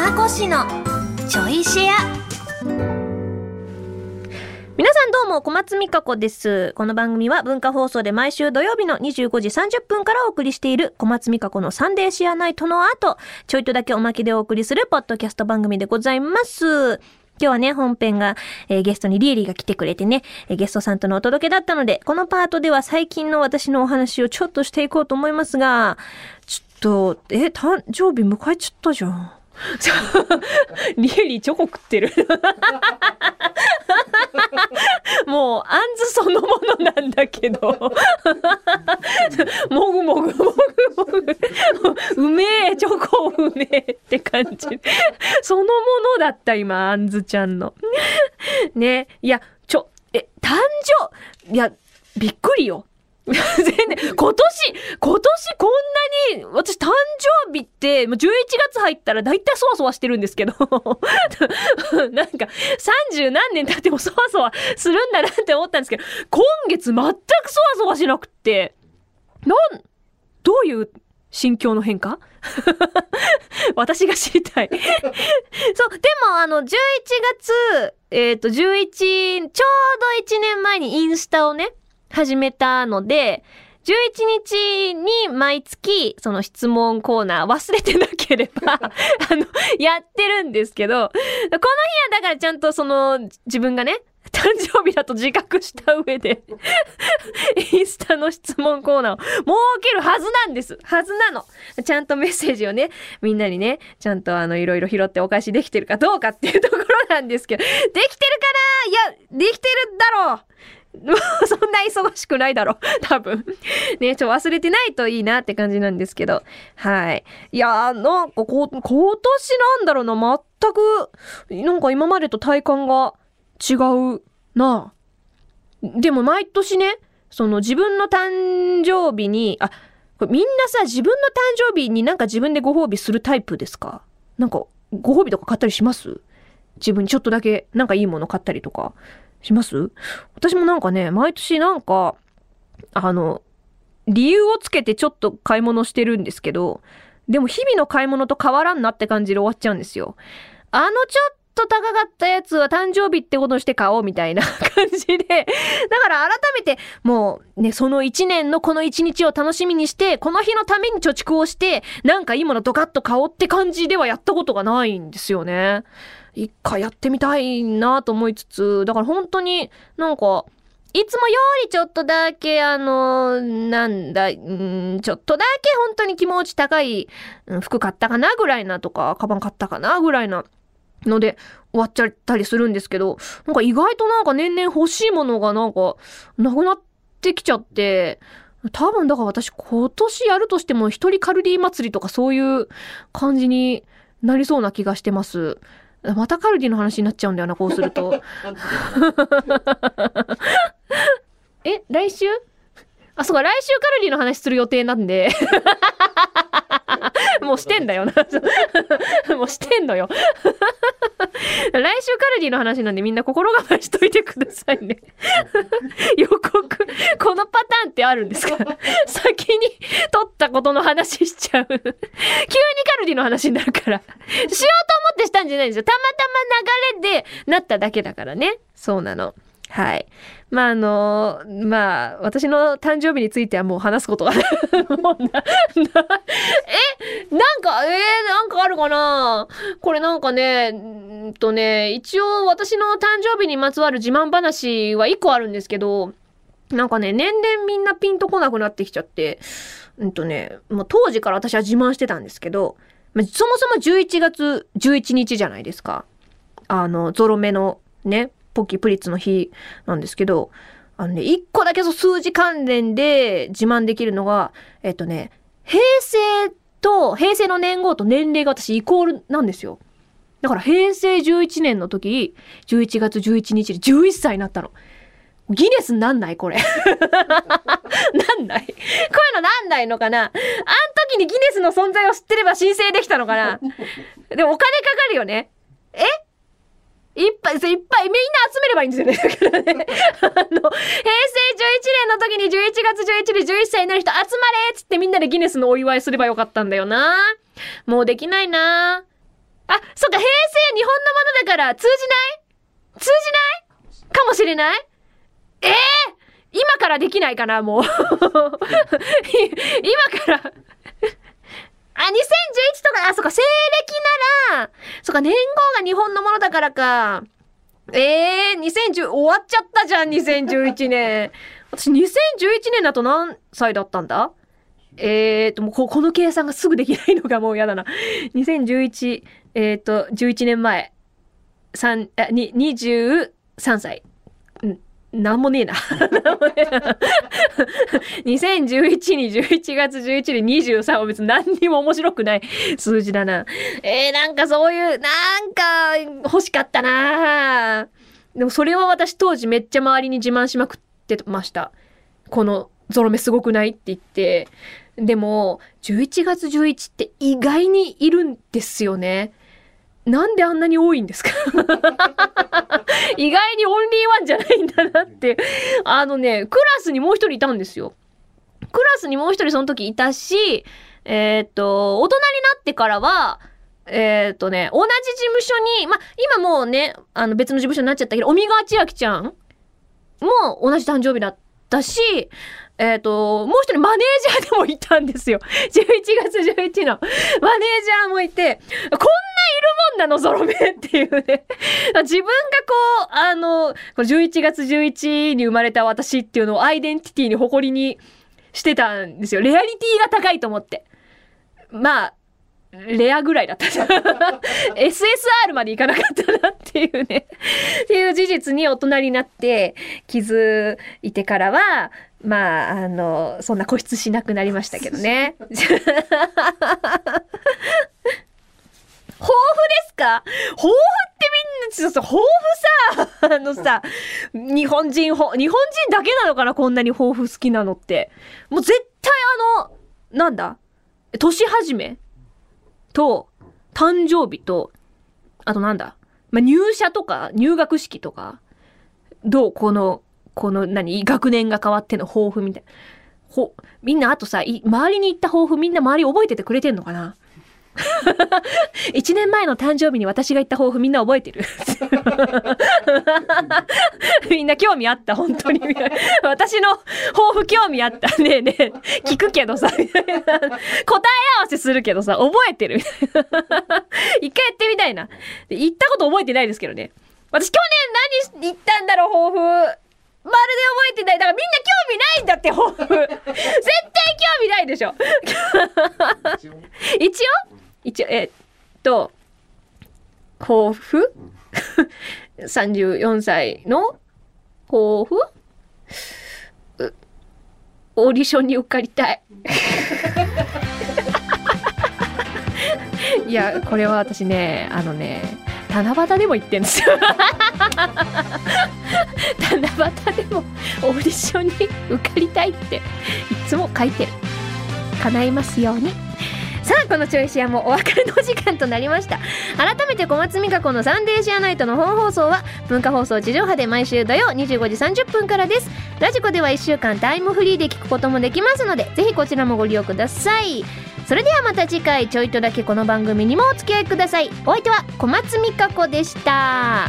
かこしのちょいシェア皆さんどうも、小松美香子です。この番組は文化放送で毎週土曜日の25時30分からお送りしている小松美香子のサンデーシェアナイトの後、ちょいとだけおまけでお送りするポッドキャスト番組でございます。今日はね、本編が、えーゲストにリエリーが来てくれてね、えーゲストさんとのお届けだったので、このパートでは最近の私のお話をちょっとしていこうと思いますが、ちょっと、え、誕生日迎えちゃったじゃん。リエリーチョコ食ってる。もう、あんずそのものなんだけど。もぐもぐもぐもぐ。うめえ、チョコうめえって感じ。そのものだった、今、あんずちゃんの。ね。いや、ちょ、え、誕生、いや、びっくりよ。全然、今年、今年こんなに、私誕生日って、もう11月入ったら大体そわそわしてるんですけど、なんか30何年経ってもそわそわするんだなって思ったんですけど、今月全くそわそわしなくって、なん、どういう心境の変化？私が知りたい。そう、でもあの、11月、えっ、と、11、ちょうど1年前にインスタをね、始めたので、11日に毎月、その質問コーナー忘れてなければ、あの、やってるんですけど、この日はだからちゃんとその、自分がね、誕生日だと自覚した上で、インスタの質問コーナーを設けるはずなんです。はずなの。ちゃんとメッセージをね、みんなにね、ちゃんとあの、いろいろ拾ってお返しできてるかどうかっていうところなんですけど、できてるかないや、できてるだろう そんな忙しくないだろう。多分。ね、ちょ、忘れてないといいなって感じなんですけど。はい。いやー、なんかこ、今年なんだろうな、全く、なんか今までと体感が違うな。でも毎年ね、その自分の誕生日に、あ、これみんなさ、自分の誕生日になんか自分でご褒美するタイプですか？なんか、ご褒美とか買ったりします？自分にちょっとだけなんかいいもの買ったりとかします？私もなんかね、毎年なんか、あの、理由をつけてちょっと買い物してるんですけど、でも日々の買い物と変わらんなって感じで終わっちゃうんですよ。あのちょっと高かったやつは誕生日ってことして買おうみたいな 感じで、だから改めてもうね、その一年のこの一日を楽しみにして、この日のために貯蓄をして、なんかいいものドカッと買おうって感じではやったことがないんですよね。一回やってみたいなと思いつつ、だから本当になんか、いつもよりちょっとだけ、あの、なんだ、んちょっとだけ本当に気持ち高い服買ったかなぐらいなとか、カバン買ったかなぐらいなので終わっちゃったりするんですけど、なんか意外となんか年々欲しいものがなんかなくなってきちゃって、多分だから私今年やるとしても一人カルディ祭りとかそういう感じになりそうな気がしてます。またカルディの話になっちゃうんだよな、こうすると。え、来週？あ、そうか、来週カルディの話する予定なんで。もうしてんだよな。もうしてんのよ。来週カルディの話なんでみんな心構えしといてくださいね。予告。このパってあるんですか？先に撮ったことの話しちゃう。急にカルディの話になるから。しようと思ってしたんじゃないんですよ。たまたま流れでなっただけだからね。そうなの。はい。まあ、あの、まあ、私の誕生日についてはもう話すことが もうな、な、え？なんか、えー、なんかあるかな？これなんかね、んーとね、一応私の誕生日にまつわる自慢話は一個あるんですけど、なんかね、年々みんなピンとこなくなってきちゃって、うんとね、もう当時から私は自慢してたんですけど、まあそもそも11月11日じゃないですか。あの、ゾロ目のね、ポッキープリッツの日なんですけど、あのね、一個だけそう数字関連で自慢できるのが、えっとね、平成と、平成の年号と年齢が私イコールなんですよ。だから平成11年の時、11月11日で11歳になったの。ギネスなんないこれ。なんないこういうのなんないのかなあん時にギネスの存在を知ってれば申請できたのかなでもお金かかるよね。え？いっぱい、いっぱい、みんな集めればいいんですよね。ね。あの、平成11年の時に11月11日11歳になる人集まれっつってみんなでギネスのお祝いすればよかったんだよな。もうできないな。あ、そっか、平成日本のものだから通じない？通じない？かもしれない？ええ今からできないかな、もう。今から。あ、2011とか、あ、そっか、西暦なら、そっか、年号が日本のものだからか。ええー、2010、終わっちゃったじゃん、2011年。私、2011年だと何歳だったんだ？えーと、もうこ、この計算がすぐできないのが もう嫌だな。2011、えーと、11年前。3、あ、に、23歳。ん、なんもねえな。なんもねえな。2011に11月11日23は別に何にも面白くない数字だな。えー、なんかそういう、なんか欲しかったなでもそれは私当時めっちゃ周りに自慢しまくってました。このゾロ目すごくないって言って。でも、11月11って意外にいるんですよね。なんであんなに多いんですか？意外にオンリーワンじゃないんだなって。あのね、クラスにもう一人いたんですよ。クラスにもう一人その時いたし、えーっと、大人になってからは、えーっとね、同じ事務所に、まあ、今もうね、あの別の事務所になっちゃったけど、尾身川千秋ちゃんも同じ誕生日だったし、えっ、と、もう一人マネージャーでもいたんですよ。11月11の。マネージャーもいて、こいるもんなの、ゾロ目っていうね。自分がこう、あの、この11月11に生まれた私っていうのをアイデンティティに誇りにしてたんですよ。レアリティが高いと思って。まあ、レアぐらいだった。SSR までいかなかったなっていうね。っていう事実に大人になって気づいてからは、まあ、あの、そんな固執しなくなりましたけどね。豊富ですか？豊富ってみんな、ちょっと豊富さ、あのさ、日本人、ほ日本人だけなのかな？こんなに豊富好きなのって。もう絶対あの、なんだ？年始めと、誕生日と、あとなんだ？まあ、入社とか、入学式とか、どう？この、この何？学年が変わっての抱負みたい。な。ほ、みんなあとさ、周りに行った抱負みんな周り覚えててくれてんのかな？一年前の誕生日に私が言った抱負みんな覚えてる？みんな興味あった本当に。私の抱負興味あった。ねえねえ。聞くけどさ。答え合わせするけどさ。覚えてる。一回やってみたいな。で言ったこと覚えてないですけどね。私去年何言ったんだろう抱負。まるで覚えてない。だからみんな興味ないんだって、抱負。絶対興味ないでしょ。一応？一応、えっと、抱負 ?34 歳の抱負うオーディションに受かりたい。いや、これは私ね、あのね、七夕でも言ってんですよ。七夕でもオーディションに受かりたいっていつも書いてる叶いますようにさあこのチョイシアもお別れのお時間となりました。改めて小松美香子のサンデーシアナイトの本放送は文化放送地上波で毎週土曜25時30分からです。ラジコでは1週間タイムフリーで聞くこともできますのでぜひこちらもご利用ください。それではまた次回ちょいとだけこの番組にもお付き合いください。お相手は小松美香子でした。